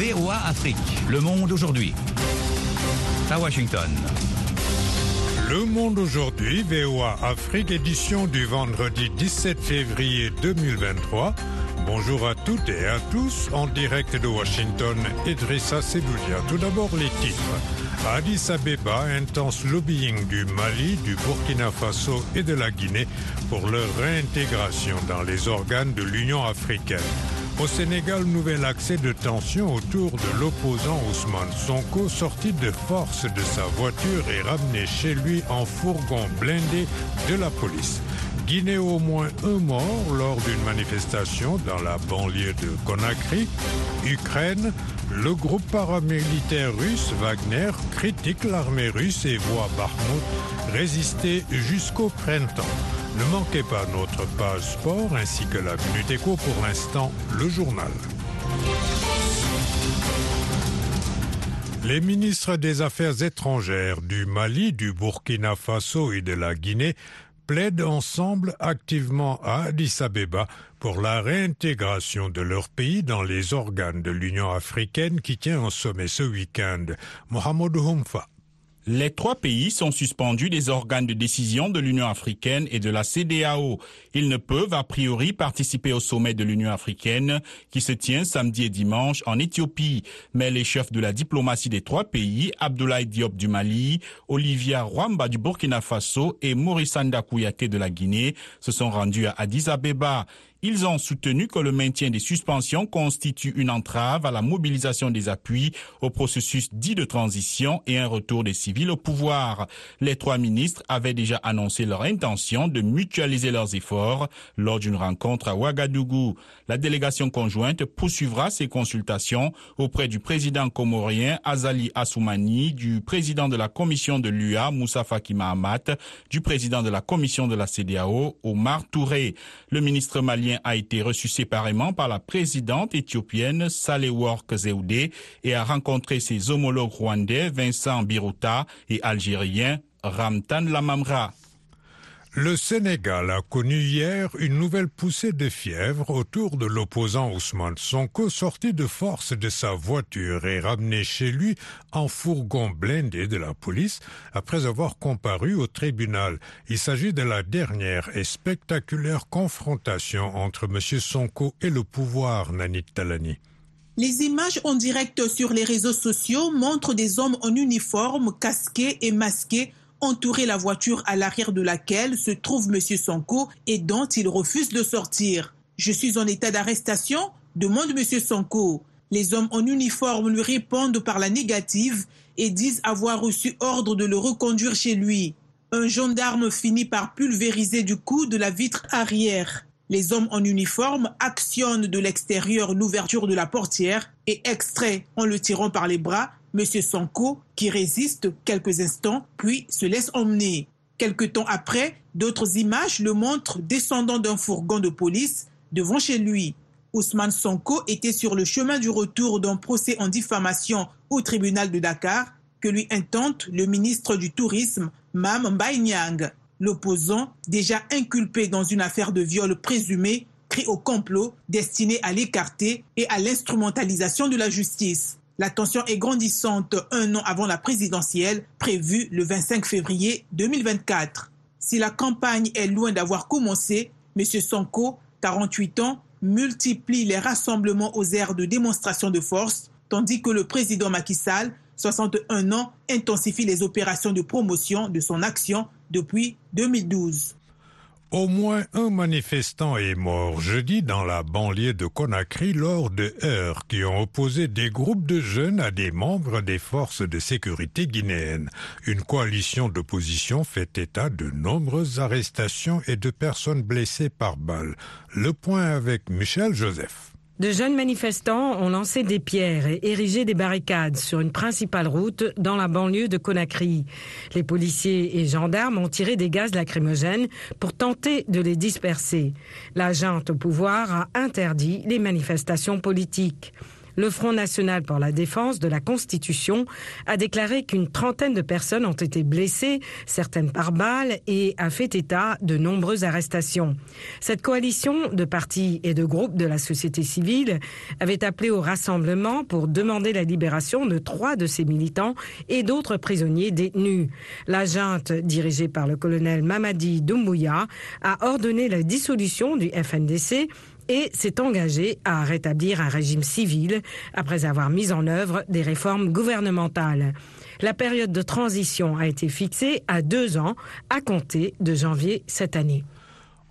VOA Afrique. Le monde aujourd'hui. À Washington. Le Monde aujourd'hui, VOA Afrique, édition du vendredi 17 février 2023. Bonjour à toutes et à tous, en direct de Washington, Idrissa Seboulia. Tout d'abord les titres. Addis Abeba, intense lobbying du Mali, du Burkina Faso et de la Guinée pour leur réintégration dans les organes de l'Union africaine. Au Sénégal, nouvel accès de tension autour de l'opposant Ousmane Sonko, sorti de force de sa voiture et ramené chez lui en fourgon blindé de la police. Guinée au moins un mort lors d'une manifestation dans la banlieue de Conakry. Ukraine, le groupe paramilitaire russe Wagner critique l'armée russe et voit Bakhmut résister jusqu'au printemps. Ne manquez pas notre page sport ainsi que la Minute Éco pour l'instant, le journal. Les ministres des Affaires étrangères du Mali, du Burkina Faso et de la Guinée plaident ensemble activement à Addis Abeba pour la réintégration de leur pays dans les organes de l'Union africaine qui tient en sommet ce week-end. Mohamed Humfa. Les trois pays sont suspendus des organes de décision de l'Union africaine et de la CDAO. Ils ne peuvent a priori participer au sommet de l'Union africaine qui se tient samedi et dimanche en Éthiopie. Mais les chefs de la diplomatie des trois pays, Abdoulaye Diop du Mali, Olivia Rwamba du Burkina Faso et Maurice Kouyaté de la Guinée, se sont rendus à Addis Abeba. Ils ont soutenu que le maintien des suspensions constitue une entrave à la mobilisation des appuis au processus dit de transition et un retour des civils au pouvoir. Les trois ministres avaient déjà annoncé leur intention de mutualiser leurs efforts lors d'une rencontre à Ouagadougou. La délégation conjointe poursuivra ses consultations auprès du président comorien Azali Assoumani, du président de la commission de l'UA Moussa Faki Mahamat, du président de la commission de la CDAO Omar Touré. Le ministre malien a été reçu séparément par la présidente éthiopienne Work Zewde et a rencontré ses homologues rwandais Vincent Biruta et algérien Ramtan Lamamra. Le Sénégal a connu hier une nouvelle poussée de fièvre autour de l'opposant Ousmane Sonko sorti de force de sa voiture et ramené chez lui en fourgon blindé de la police après avoir comparu au tribunal. Il s'agit de la dernière et spectaculaire confrontation entre M. Sonko et le pouvoir, Nanit Talani. Les images en direct sur les réseaux sociaux montrent des hommes en uniforme, casqués et masqués entourer la voiture à l'arrière de laquelle se trouve M. Sonko et dont il refuse de sortir. Je suis en état d'arrestation demande M. Sonko. Les hommes en uniforme lui répondent par la négative et disent avoir reçu ordre de le reconduire chez lui. Un gendarme finit par pulvériser du coup de la vitre arrière. Les hommes en uniforme actionnent de l'extérieur l'ouverture de la portière et extraient, en le tirant par les bras, M. Sanko, qui résiste quelques instants, puis se laisse emmener. Quelque temps après, d'autres images le montrent descendant d'un fourgon de police devant chez lui. Ousmane Sonko était sur le chemin du retour d'un procès en diffamation au tribunal de Dakar que lui intente le ministre du Tourisme, Mam Mbaye L'opposant, déjà inculpé dans une affaire de viol présumé, crie au complot destiné à l'écarter et à l'instrumentalisation de la justice. La tension est grandissante un an avant la présidentielle prévue le 25 février 2024. Si la campagne est loin d'avoir commencé, M. Sonko, 48 ans, multiplie les rassemblements aux aires de démonstration de force, tandis que le président Macky Sall, 61 ans, intensifie les opérations de promotion de son action depuis 2012. Au moins un manifestant est mort jeudi dans la banlieue de Conakry lors de heurts qui ont opposé des groupes de jeunes à des membres des forces de sécurité guinéennes. Une coalition d'opposition fait état de nombreuses arrestations et de personnes blessées par balles. Le point avec Michel Joseph. De jeunes manifestants ont lancé des pierres et érigé des barricades sur une principale route dans la banlieue de Conakry. Les policiers et gendarmes ont tiré des gaz lacrymogènes pour tenter de les disperser. La junte au pouvoir a interdit les manifestations politiques. Le Front national pour la défense de la Constitution a déclaré qu'une trentaine de personnes ont été blessées, certaines par balles, et a fait état de nombreuses arrestations. Cette coalition de partis et de groupes de la société civile avait appelé au rassemblement pour demander la libération de trois de ses militants et d'autres prisonniers détenus. La junte, dirigée par le colonel Mamadi Doumbouya, a ordonné la dissolution du FNDC et s'est engagé à rétablir un régime civil après avoir mis en œuvre des réformes gouvernementales. La période de transition a été fixée à deux ans à compter de janvier cette année.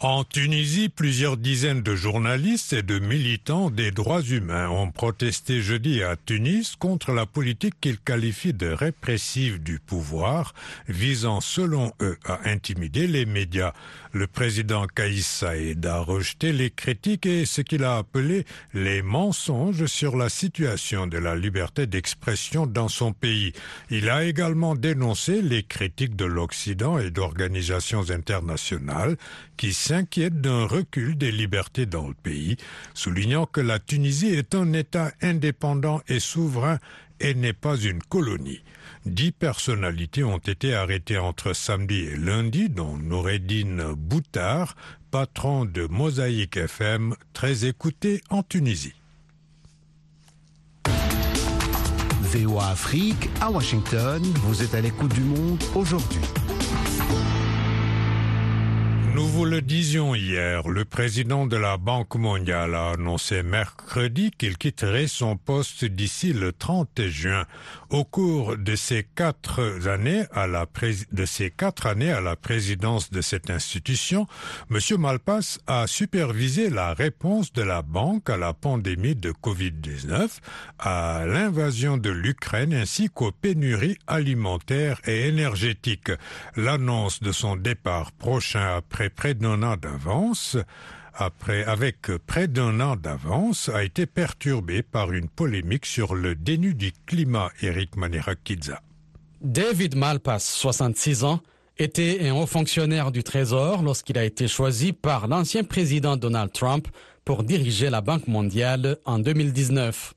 En Tunisie, plusieurs dizaines de journalistes et de militants des droits humains ont protesté jeudi à Tunis contre la politique qu'ils qualifient de répressive du pouvoir, visant selon eux à intimider les médias. Le président Kaïs Saïd a rejeté les critiques et ce qu'il a appelé les mensonges sur la situation de la liberté d'expression dans son pays. Il a également dénoncé les critiques de l'Occident et d'organisations internationales qui s'inquiètent d'un recul des libertés dans le pays, soulignant que la Tunisie est un État indépendant et souverain et n'est pas une colonie. Dix personnalités ont été arrêtées entre samedi et lundi, dont Noureddin Boutard, patron de Mosaïque FM, très écouté en Tunisie. VOA Afrique à Washington, vous êtes à l'écoute du monde aujourd'hui. Nous vous le disions hier, le président de la Banque mondiale a annoncé mercredi qu'il quitterait son poste d'ici le 30 juin. Au cours de ces quatre années à la de ces quatre années à la présidence de cette institution, M. Malpass a supervisé la réponse de la banque à la pandémie de Covid-19, à l'invasion de l'Ukraine ainsi qu'aux pénuries alimentaires et énergétiques. L'annonce de son départ prochain après près d'un an d'avance, après, avec près d'un an d'avance, a été perturbé par une polémique sur le dénu du climat, Eric Manirakiza. David Malpass, 66 ans, était un haut fonctionnaire du Trésor lorsqu'il a été choisi par l'ancien président Donald Trump pour diriger la Banque mondiale en 2019.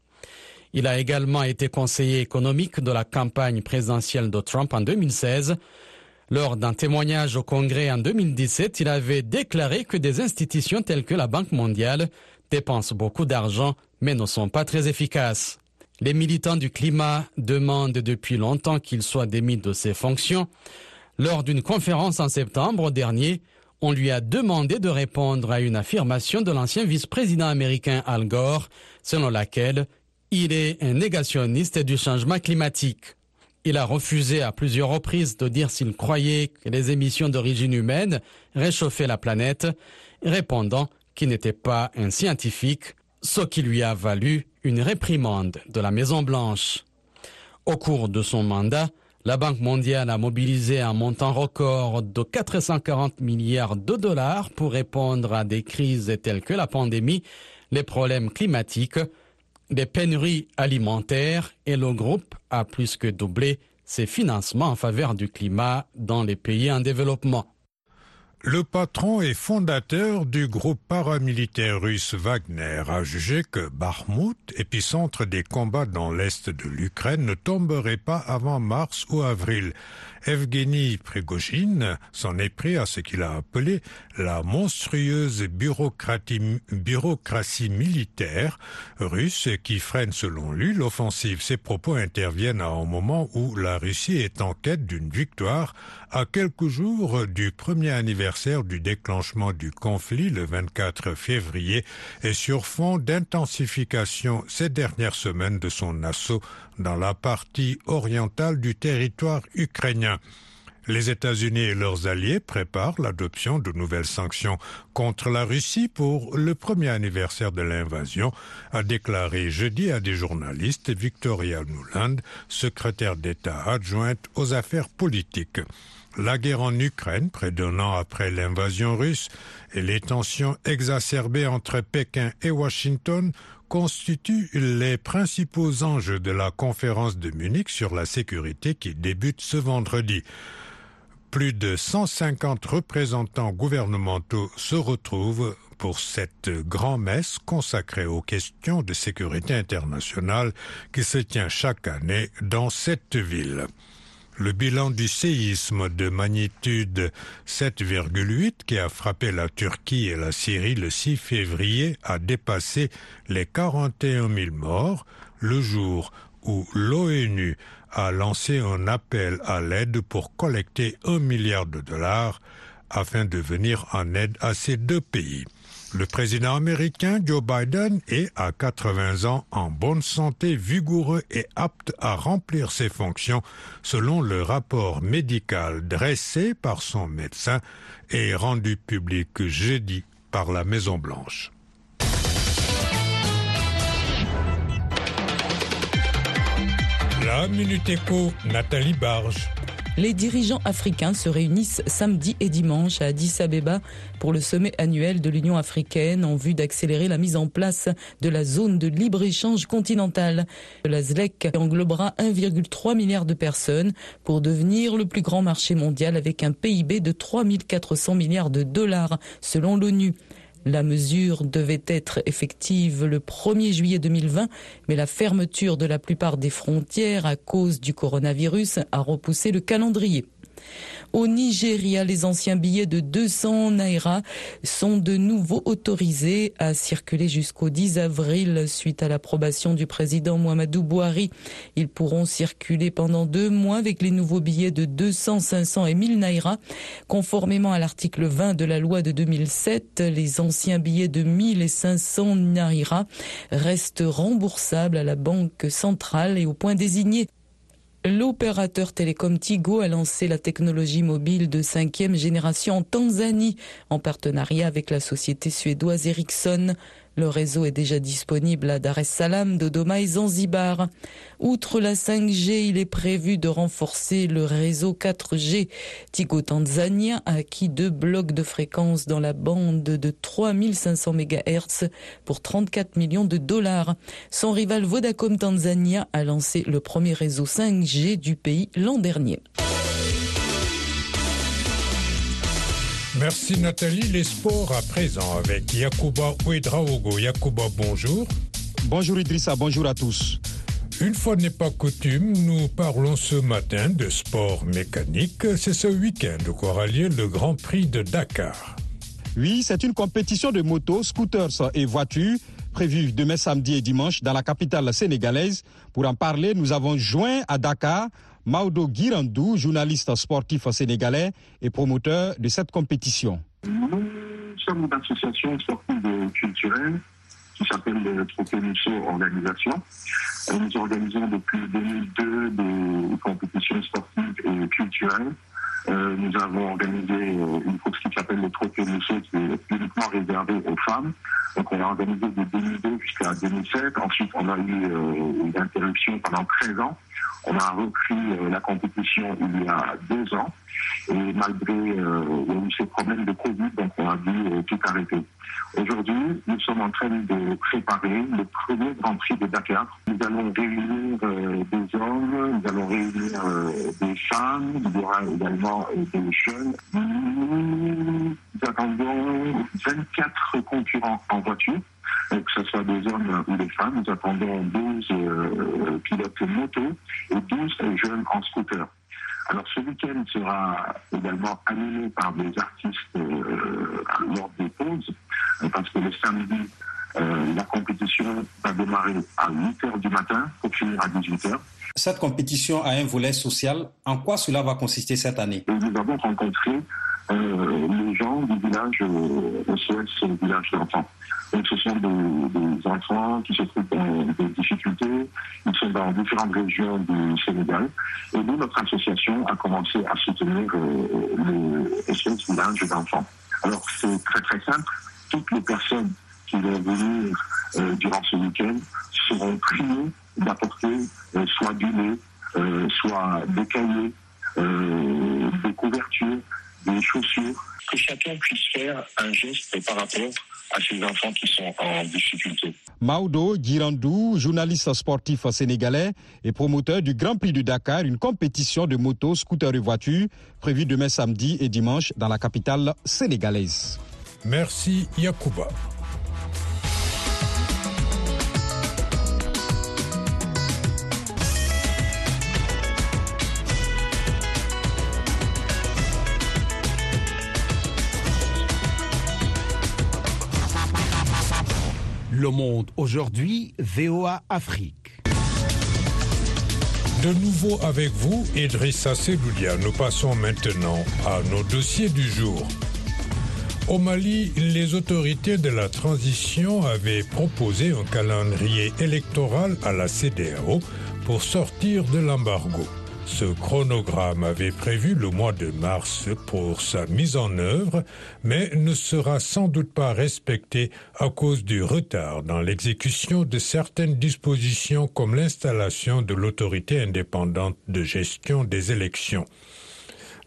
Il a également été conseiller économique de la campagne présidentielle de Trump en 2016 lors d'un témoignage au Congrès en 2017, il avait déclaré que des institutions telles que la Banque mondiale dépensent beaucoup d'argent mais ne sont pas très efficaces. Les militants du climat demandent depuis longtemps qu'il soit démis de ses fonctions. Lors d'une conférence en septembre dernier, on lui a demandé de répondre à une affirmation de l'ancien vice-président américain Al Gore, selon laquelle il est un négationniste du changement climatique. Il a refusé à plusieurs reprises de dire s'il croyait que les émissions d'origine humaine réchauffaient la planète, répondant qu'il n'était pas un scientifique, ce qui lui a valu une réprimande de la Maison-Blanche. Au cours de son mandat, la Banque mondiale a mobilisé un montant record de 440 milliards de dollars pour répondre à des crises telles que la pandémie, les problèmes climatiques, des pénuries alimentaires et le groupe a plus que doublé ses financements en faveur du climat dans les pays en développement. Le patron et fondateur du groupe paramilitaire russe Wagner a jugé que Bakhmut, épicentre des combats dans l'est de l'Ukraine, ne tomberait pas avant mars ou avril. Evgeny Prigogine s'en est pris à ce qu'il a appelé la monstrueuse bureaucratie militaire russe qui freine selon lui l'offensive. Ces propos interviennent à un moment où la Russie est en quête d'une victoire à quelques jours du premier anniversaire du déclenchement du conflit le 24 février et sur fond d'intensification ces dernières semaines de son assaut dans la partie orientale du territoire ukrainien. Les États-Unis et leurs alliés préparent l'adoption de nouvelles sanctions contre la Russie pour le premier anniversaire de l'invasion, a déclaré jeudi à des journalistes Victoria Nuland, secrétaire d'État adjointe aux affaires politiques. La guerre en Ukraine, près d'un an après l'invasion russe, et les tensions exacerbées entre Pékin et Washington constituent les principaux enjeux de la conférence de Munich sur la sécurité qui débute ce vendredi. Plus de 150 représentants gouvernementaux se retrouvent pour cette grand-messe consacrée aux questions de sécurité internationale qui se tient chaque année dans cette ville. Le bilan du séisme de magnitude 7,8 qui a frappé la Turquie et la Syrie le 6 février a dépassé les 41 000 morts le jour où l'ONU a lancé un appel à l'aide pour collecter un milliard de dollars afin de venir en aide à ces deux pays. Le président américain Joe Biden est à 80 ans en bonne santé, vigoureux et apte à remplir ses fonctions selon le rapport médical dressé par son médecin et rendu public jeudi par la Maison Blanche. La Minute Éco, Nathalie Barge. Les dirigeants africains se réunissent samedi et dimanche à Addis Abeba pour le sommet annuel de l'Union africaine en vue d'accélérer la mise en place de la zone de libre-échange continentale. La ZLEC englobera 1,3 milliard de personnes pour devenir le plus grand marché mondial avec un PIB de 3 400 milliards de dollars selon l'ONU. La mesure devait être effective le 1er juillet 2020, mais la fermeture de la plupart des frontières à cause du coronavirus a repoussé le calendrier. Au Nigeria, les anciens billets de 200 naira sont de nouveau autorisés à circuler jusqu'au 10 avril suite à l'approbation du président Mohamedou Bouhari. Ils pourront circuler pendant deux mois avec les nouveaux billets de 200, 500 et 1000 naira. Conformément à l'article 20 de la loi de 2007, les anciens billets de 1000 et 500 naira restent remboursables à la banque centrale et au point désigné. L'opérateur télécom Tigo a lancé la technologie mobile de cinquième génération en Tanzanie en partenariat avec la société suédoise Ericsson. Le réseau est déjà disponible à Dar es Salaam, Dodoma et Zanzibar. Outre la 5G, il est prévu de renforcer le réseau 4G. Tigo Tanzania a acquis deux blocs de fréquences dans la bande de 3500 MHz pour 34 millions de dollars. Son rival Vodacom Tanzania a lancé le premier réseau 5G du pays l'an dernier. Merci Nathalie. Les sports à présent avec Yakuba Ouedraogo. Yakuba, bonjour. Bonjour Idrissa, bonjour à tous. Une fois n'est pas coutume, nous parlons ce matin de sport mécanique. C'est ce week-end qu'aura lieu le Grand Prix de Dakar. Oui, c'est une compétition de motos, scooters et voitures prévue demain samedi et dimanche dans la capitale sénégalaise. Pour en parler, nous avons joint à Dakar Maudo Girandou, journaliste sportif sénégalais et promoteur de cette compétition. Nous sommes une association sportive et culturelle qui s'appelle le Trophée Organisation. Nous organisons depuis 2002 des compétitions sportives et culturelles. Euh, nous avons organisé euh, une course qui s'appelle le Trophée Musso qui est uniquement réservée aux femmes. Donc on a organisé de 2002 jusqu'à 2007. Ensuite, on a eu euh, une interruption pendant 13 ans. On a repris la compétition il y a deux ans. Et malgré euh, ces problèmes de Covid, donc on a dû euh, tout arrêter. Aujourd'hui, nous sommes en train de préparer le premier Grand Prix de Dakar. Nous allons réunir euh, des hommes, nous allons réunir euh, des femmes, il y aura également euh, des jeunes. Nous attendons 24 concurrents en voiture que ce soit des hommes ou des femmes. Nous attendons 12 euh, pilotes moto et 12 jeunes en scooter. Alors ce week-end sera également animé par des artistes euh, lors des pauses, euh, parce que le samedi, euh, la compétition va démarrer à 8h du matin pour finir à 18h. Cette compétition a un volet social. En quoi cela va consister cette année? Et nous avons rencontré les gens du village euh, SOS, le village d'enfants. Donc ce sont des, enfants qui se trouvent dans des difficultés, ils sont dans différentes régions du Sénégal. Et nous, notre association a commencé à soutenir euh, le SOS village d'enfants. Alors c'est très très simple. Toutes les personnes qui vont venir euh, durant ce week-end seront priées d'apporter euh, soit du lait, euh, soit des cahiers, des couvertures, des chaussures. Que chacun puisse faire un geste par rapport à ces enfants qui sont en difficulté. Maudo Girandou, journaliste sportif sénégalais et promoteur du Grand Prix du Dakar, une compétition de motos, scooters et voitures prévue demain samedi et dimanche dans la capitale sénégalaise. Merci Yakuba. Le monde aujourd'hui, VOA Afrique. De nouveau avec vous, Idrissa Seloudia. Nous passons maintenant à nos dossiers du jour. Au Mali, les autorités de la transition avaient proposé un calendrier électoral à la CDAO pour sortir de l'embargo. Ce chronogramme avait prévu le mois de mars pour sa mise en œuvre, mais ne sera sans doute pas respecté à cause du retard dans l'exécution de certaines dispositions comme l'installation de l'autorité indépendante de gestion des élections.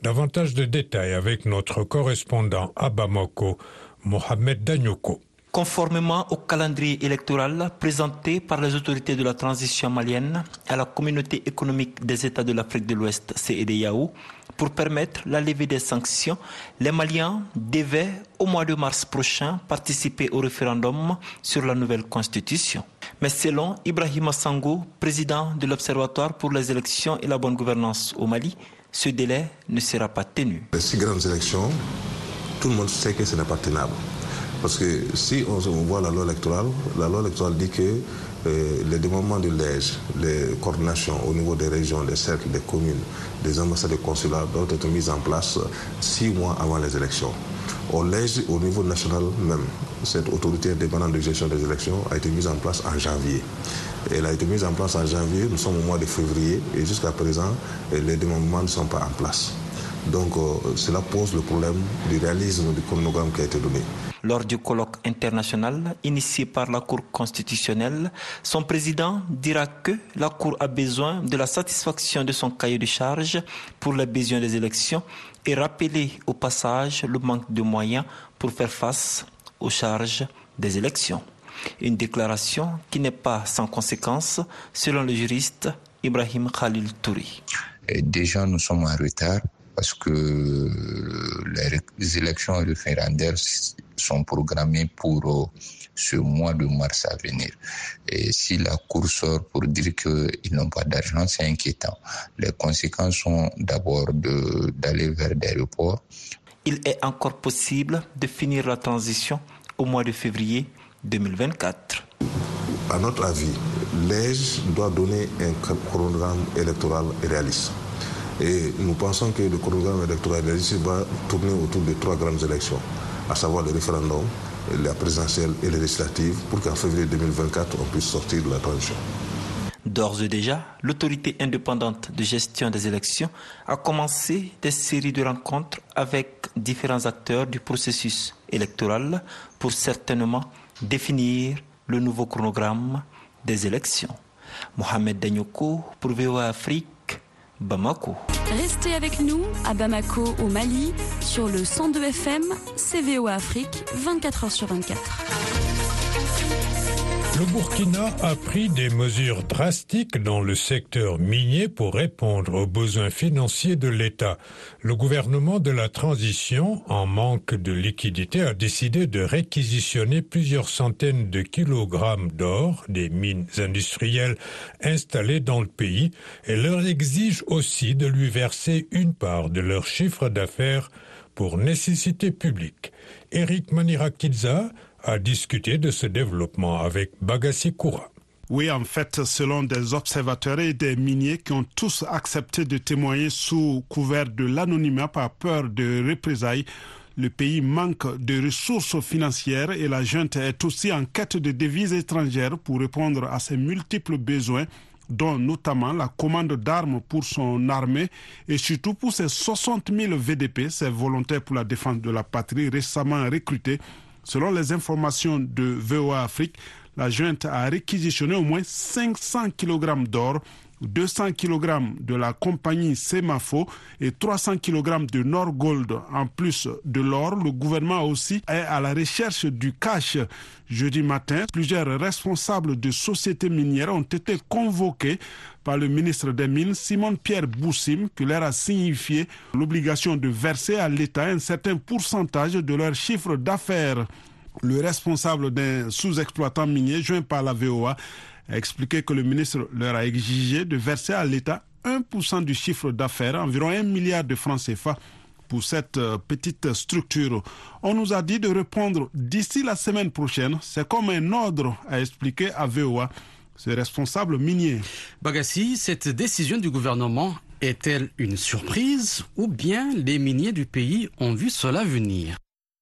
Davantage de détails avec notre correspondant à Bamako, Mohamed Danyoko. Conformément au calendrier électoral présenté par les autorités de la transition malienne à la communauté économique des États de l'Afrique de l'Ouest, CEDEAO, pour permettre la levée des sanctions, les Maliens devaient, au mois de mars prochain, participer au référendum sur la nouvelle constitution. Mais selon Ibrahim Sango, président de l'Observatoire pour les élections et la bonne gouvernance au Mali, ce délai ne sera pas tenu. Les six grandes élections, tout le monde sait que ce n'est pas. Parce que si on, voit la loi électorale, la loi électorale dit que euh, les démembrements de lège, les coordinations au niveau des régions, des cercles, des communes, des ambassades et consulats doivent être mises en place six mois avant les élections. Au lège, au niveau national même, cette autorité indépendante de gestion des élections a été mise en place en janvier. Elle a été mise en place en janvier, nous sommes au mois de février et jusqu'à présent, les démembrements ne sont pas en place. Donc euh, cela pose le problème du réalisme du chronogramme qui a été donné. Lors du colloque international initié par la Cour constitutionnelle, son président dira que la Cour a besoin de la satisfaction de son cahier de charges pour la besoin des élections et rappeler au passage le manque de moyens pour faire face aux charges des élections. Une déclaration qui n'est pas sans conséquence selon le juriste Ibrahim Khalil Touri. Déjà, nous sommes en retard parce que les élections référendaires sont programmées pour euh, ce mois de mars à venir. Et si la Cour sort pour dire qu'ils n'ont pas d'argent, c'est inquiétant. Les conséquences sont d'abord d'aller vers des reports. Il est encore possible de finir la transition au mois de février 2024. À notre avis, l'EJ doit donner un chronogramme électoral réaliste. Et nous pensons que le chronogramme électoral va tourner autour de trois grandes élections, à savoir le référendum, la présidentielle et les législatives, pour qu'en février 2024, on puisse sortir de la transition. D'ores et déjà, l'autorité indépendante de gestion des élections a commencé des séries de rencontres avec différents acteurs du processus électoral pour certainement définir le nouveau chronogramme des élections. Mohamed Danyoko pour VOA Afrique. Bamako. Restez avec nous à Bamako au Mali sur le 102 FM CVO Afrique 24h sur 24. Le Burkina a pris des mesures drastiques dans le secteur minier pour répondre aux besoins financiers de l'État. Le gouvernement de la transition, en manque de liquidité, a décidé de réquisitionner plusieurs centaines de kilogrammes d'or des mines industrielles installées dans le pays et leur exige aussi de lui verser une part de leur chiffre d'affaires pour nécessité publique. Eric Manirakidza a discuté de ce développement avec Bagassi Koura. Oui, en fait, selon des observateurs et des miniers qui ont tous accepté de témoigner sous couvert de l'anonymat par peur de représailles, le pays manque de ressources financières et la junte est aussi en quête de devises étrangères pour répondre à ses multiples besoins dont notamment la commande d'armes pour son armée et surtout pour ses 60 000 VDP, ses volontaires pour la défense de la patrie récemment recrutés Selon les informations de VOA Afrique, la junte a réquisitionné au moins 500 kg d'or, 200 kg de la compagnie Semafo et 300 kg de Norgold. En plus de l'or, le gouvernement aussi est à la recherche du cash. Jeudi matin, plusieurs responsables de sociétés minières ont été convoqués par le ministre des Mines, Simon Pierre Boussim, qui leur a signifié l'obligation de verser à l'État un certain pourcentage de leur chiffre d'affaires. Le responsable d'un sous-exploitant minier, joint par la VOA, a expliqué que le ministre leur a exigé de verser à l'État 1% du chiffre d'affaires, environ 1 milliard de francs CFA pour cette euh, petite structure. On nous a dit de répondre d'ici la semaine prochaine. C'est comme un ordre, a expliqué à VOA ce responsable minier. Bagassi, cette décision du gouvernement est-elle une surprise ou bien les miniers du pays ont vu cela venir?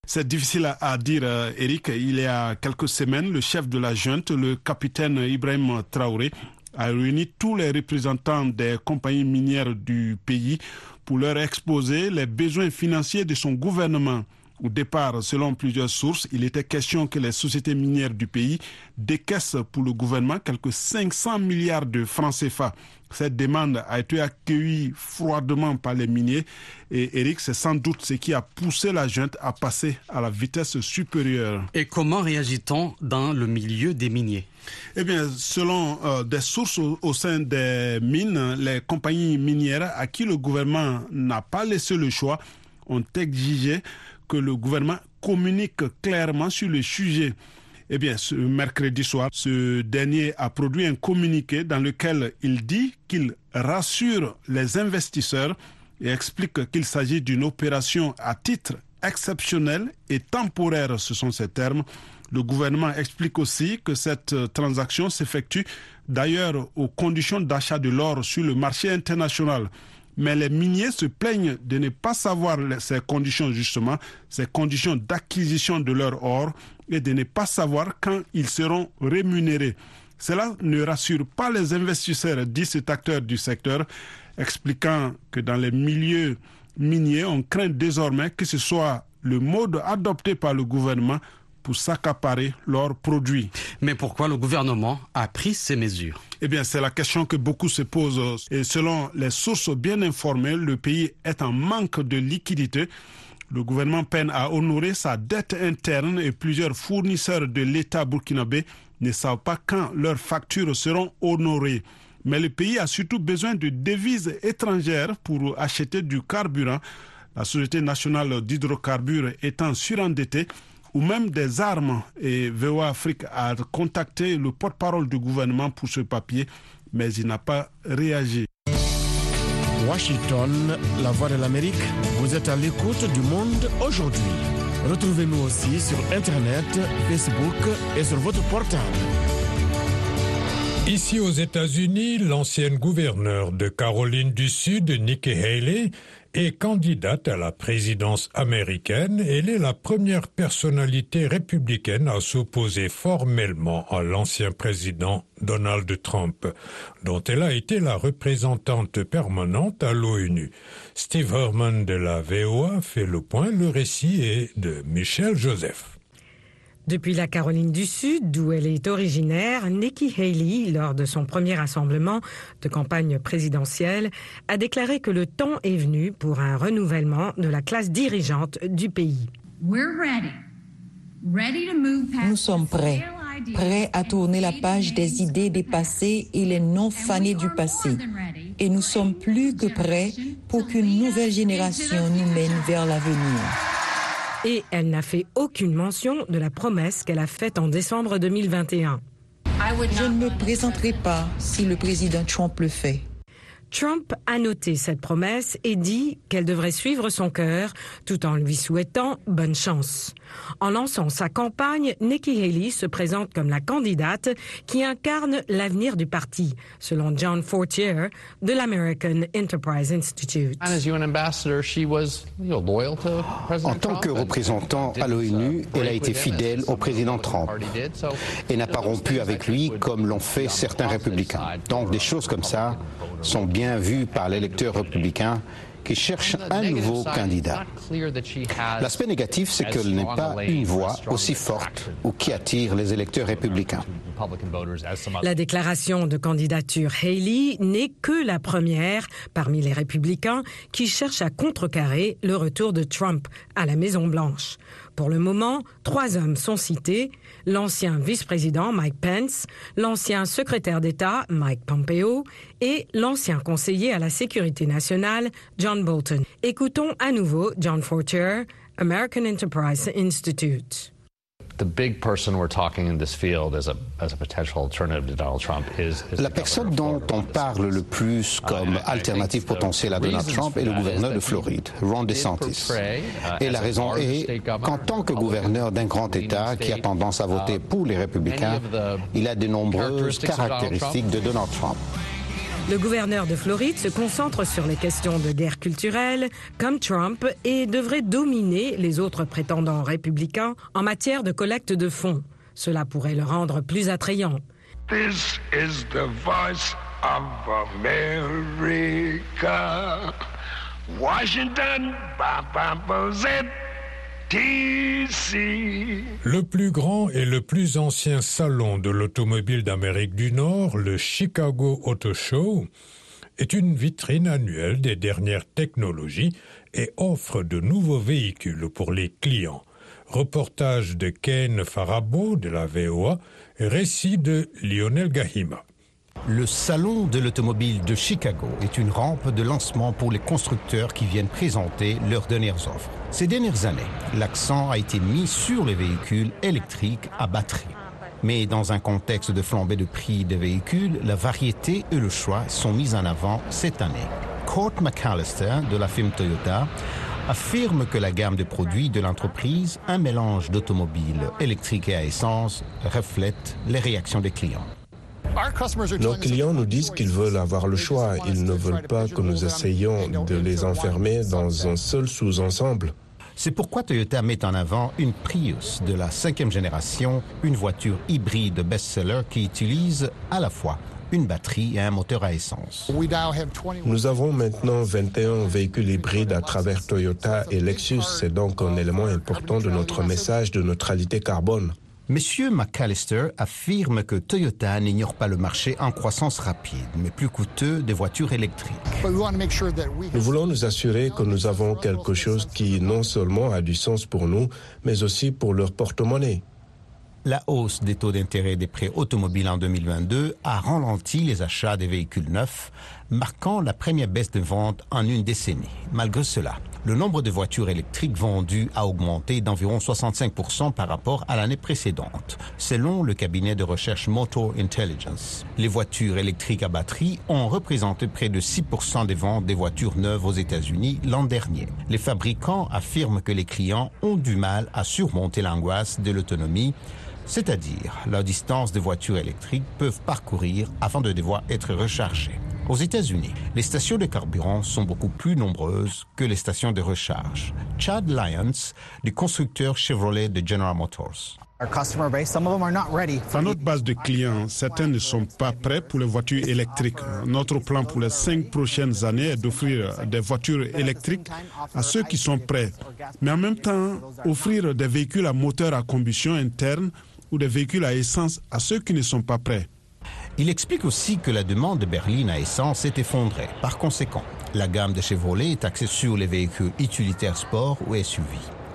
C'est difficile à dire, euh, Eric. Il y a quelques semaines, le chef de la junte, le capitaine Ibrahim Traoré, a réuni tous les représentants des compagnies minières du pays pour leur exposer les besoins financiers de son gouvernement. Au départ, selon plusieurs sources, il était question que les sociétés minières du pays décaissent pour le gouvernement quelques 500 milliards de francs CFA. Cette demande a été accueillie froidement par les miniers et Eric, c'est sans doute ce qui a poussé la junte à passer à la vitesse supérieure. Et comment réagit-on dans le milieu des miniers? Eh bien, selon euh, des sources au, sein des mines, les compagnies minières à qui le gouvernement n'a pas laissé le choix ont exigé que le gouvernement communique clairement sur le sujet. Eh bien, ce mercredi soir, ce dernier a produit un communiqué dans lequel il dit qu'il rassure les investisseurs et explique qu'il s'agit d'une opération à titre exceptionnel et temporaire, ce sont ces termes. Le gouvernement explique aussi que cette transaction s'effectue d'ailleurs aux conditions d'achat de l'or sur le marché international. Mais les miniers se plaignent de ne pas savoir ces conditions justement, ces conditions d'acquisition de leur or et de ne pas savoir quand ils seront rémunérés. Cela ne rassure pas les investisseurs, dit cet acteur du secteur, expliquant que dans les milieux miniers, on craint désormais que ce soit le mode adopté par le gouvernement pour s'accaparer leurs produits. Mais pourquoi le gouvernement a pris ces mesures? Eh bien, c'est la question que beaucoup se posent. Et selon les sources bien informées, le pays est en manque de liquidité. Le gouvernement peine à honorer sa dette interne et plusieurs fournisseurs de l'État burkinabé ne savent pas quand leurs factures seront honorées. Mais le pays a surtout besoin de devises étrangères pour acheter du carburant. La Société nationale d'hydrocarbures étant surendettée, ou même des armes. Et VOA Afrique a contacté le porte-parole du gouvernement pour ce papier, mais il n'a pas réagi. Washington, la voix de l'Amérique, vous êtes à l'écoute du monde aujourd'hui. Retrouvez-nous aussi sur Internet, Facebook et sur votre portable. Ici aux États-Unis, l'ancienne gouverneure de Caroline du Sud, Nikki Haley, est candidate à la présidence américaine, elle est la première personnalité républicaine à s'opposer formellement à l'ancien président Donald Trump, dont elle a été la représentante permanente à l'ONU. Steve Herman de la VOA fait le point, le récit est de Michel Joseph. Depuis la Caroline du Sud, d'où elle est originaire, Nikki Haley, lors de son premier rassemblement de campagne présidentielle, a déclaré que le temps est venu pour un renouvellement de la classe dirigeante du pays. Nous sommes prêts, prêts à tourner la page des idées dépassées et les non fanés du passé. Et nous sommes plus que prêts pour qu'une nouvelle génération nous mène vers l'avenir et elle n'a fait aucune mention de la promesse qu'elle a faite en décembre 2021. Je ne me présenterai pas si le président Trump le fait. Trump a noté cette promesse et dit qu'elle devrait suivre son cœur tout en lui souhaitant bonne chance. En lançant sa campagne, Nikki Haley se présente comme la candidate qui incarne l'avenir du parti, selon John Fortier de l'American Enterprise Institute. En tant que représentant à l'ONU, elle a été fidèle au président Trump et n'a pas rompu avec lui comme l'ont fait certains républicains. Donc des choses comme ça sont bien vues par l'électeur républicain qui cherche un nouveau candidat. L'aspect négatif, c'est qu'elle n'est pas une voix aussi forte ou qui attire les électeurs républicains. La déclaration de candidature Haley n'est que la première parmi les républicains qui cherchent à contrecarrer le retour de Trump à la Maison-Blanche. Pour le moment, trois hommes sont cités, l'ancien vice-président Mike Pence, l'ancien secrétaire d'État Mike Pompeo et l'ancien conseiller à la sécurité nationale John Bolton. Écoutons à nouveau John Fortier, American Enterprise Institute. La personne dont on parle le plus comme alternative potentielle à Donald Trump est le gouverneur de Floride, Ron DeSantis. Et la raison est qu'en tant que gouverneur d'un grand État qui a tendance à voter pour les républicains, il a de nombreuses caractéristiques de Donald Trump. Le gouverneur de Floride se concentre sur les questions de guerre culturelle, comme Trump, et devrait dominer les autres prétendants républicains en matière de collecte de fonds. Cela pourrait le rendre plus attrayant. This is the voice of America. Washington, le plus grand et le plus ancien salon de l'automobile d'Amérique du Nord, le Chicago Auto Show, est une vitrine annuelle des dernières technologies et offre de nouveaux véhicules pour les clients. Reportage de Ken Farabo de la VOA récit de Lionel Gahima. Le Salon de l'automobile de Chicago est une rampe de lancement pour les constructeurs qui viennent présenter leurs dernières offres. Ces dernières années, l'accent a été mis sur les véhicules électriques à batterie. Mais dans un contexte de flambée de prix des véhicules, la variété et le choix sont mis en avant cette année. Court McAllister de la firme Toyota affirme que la gamme de produits de l'entreprise, un mélange d'automobiles électriques et à essence, reflète les réactions des clients. Nos clients nous disent qu'ils veulent avoir le choix. Ils ne veulent pas que nous essayions de les enfermer dans un seul sous-ensemble. C'est pourquoi Toyota met en avant une Prius de la cinquième génération, une voiture hybride best-seller qui utilise à la fois une batterie et un moteur à essence. Nous avons maintenant 21 véhicules hybrides à travers Toyota et Lexus. C'est donc un élément important de notre message de neutralité carbone. Monsieur McAllister affirme que Toyota n'ignore pas le marché en croissance rapide, mais plus coûteux des voitures électriques. Nous voulons nous assurer que nous avons quelque chose qui non seulement a du sens pour nous, mais aussi pour leur porte-monnaie. La hausse des taux d'intérêt des prêts automobiles en 2022 a ralenti les achats des véhicules neufs, marquant la première baisse de vente en une décennie. Malgré cela, le nombre de voitures électriques vendues a augmenté d'environ 65% par rapport à l'année précédente, selon le cabinet de recherche Motor Intelligence. Les voitures électriques à batterie ont représenté près de 6% des ventes des voitures neuves aux États-Unis l'an dernier. Les fabricants affirment que les clients ont du mal à surmonter l'angoisse de l'autonomie c'est-à-dire la distance des voitures électriques peuvent parcourir avant de devoir être rechargées. Aux États-Unis, les stations de carburant sont beaucoup plus nombreuses que les stations de recharge. Chad Lyons, du constructeur Chevrolet de General Motors. À notre base de clients, certains ne sont pas prêts pour les voitures électriques. Notre plan pour les cinq prochaines années est d'offrir des voitures électriques à ceux qui sont prêts, mais en même temps offrir des véhicules à moteur à combustion interne ou des véhicules à essence à ceux qui ne sont pas prêts. Il explique aussi que la demande de berline à essence s'est effondrée. Par conséquent, la gamme de Chevrolet est axée sur les véhicules utilitaires sport ou SUV.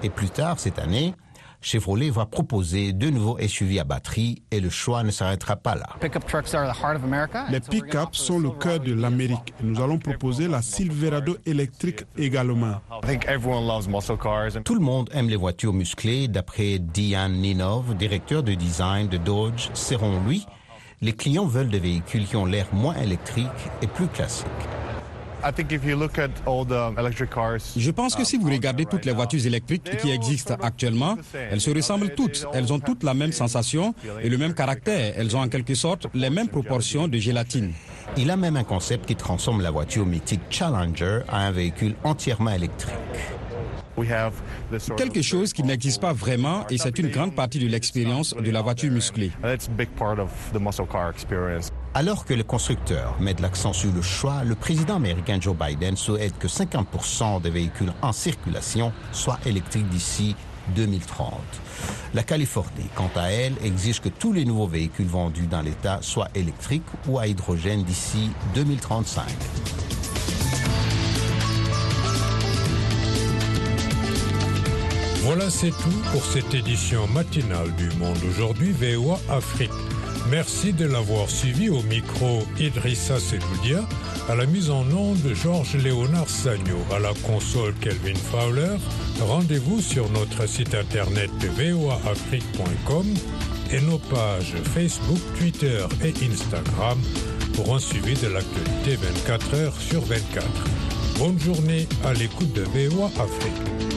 Et plus tard cette année, Chevrolet va proposer de nouveaux SUV à batterie et le choix ne s'arrêtera pas là. Les pick-up sont le cœur de l'Amérique. Nous allons proposer la Silverado électrique également. Tout le monde aime les voitures musclées, d'après Diane Ninov, directeur de design de Dodge. Seront lui les clients veulent des véhicules qui ont l'air moins électriques et plus classiques. Je pense que si vous regardez toutes les voitures électriques qui existent actuellement, elles se ressemblent toutes. Elles ont toutes la même sensation et le même caractère. Elles ont en quelque sorte les mêmes proportions de gélatine. Il a même un concept qui transforme la voiture mythique Challenger à un véhicule entièrement électrique. Quelque chose qui n'existe pas vraiment et c'est une grande partie de l'expérience de la voiture musclée. Alors que les constructeurs mettent l'accent sur le choix, le président américain Joe Biden souhaite que 50% des véhicules en circulation soient électriques d'ici 2030. La Californie, quant à elle, exige que tous les nouveaux véhicules vendus dans l'État soient électriques ou à hydrogène d'ici 2035. Voilà, c'est tout pour cette édition matinale du Monde aujourd'hui VOA Afrique. Merci de l'avoir suivi au micro Idrissa Seloudia, à la mise en onde Georges Léonard Sagno, à la console Kelvin Fowler. Rendez-vous sur notre site internet voaafrique.com et nos pages Facebook, Twitter et Instagram pour un suivi de l'actualité 24 heures sur 24. Bonne journée à l'écoute de VOA Afrique.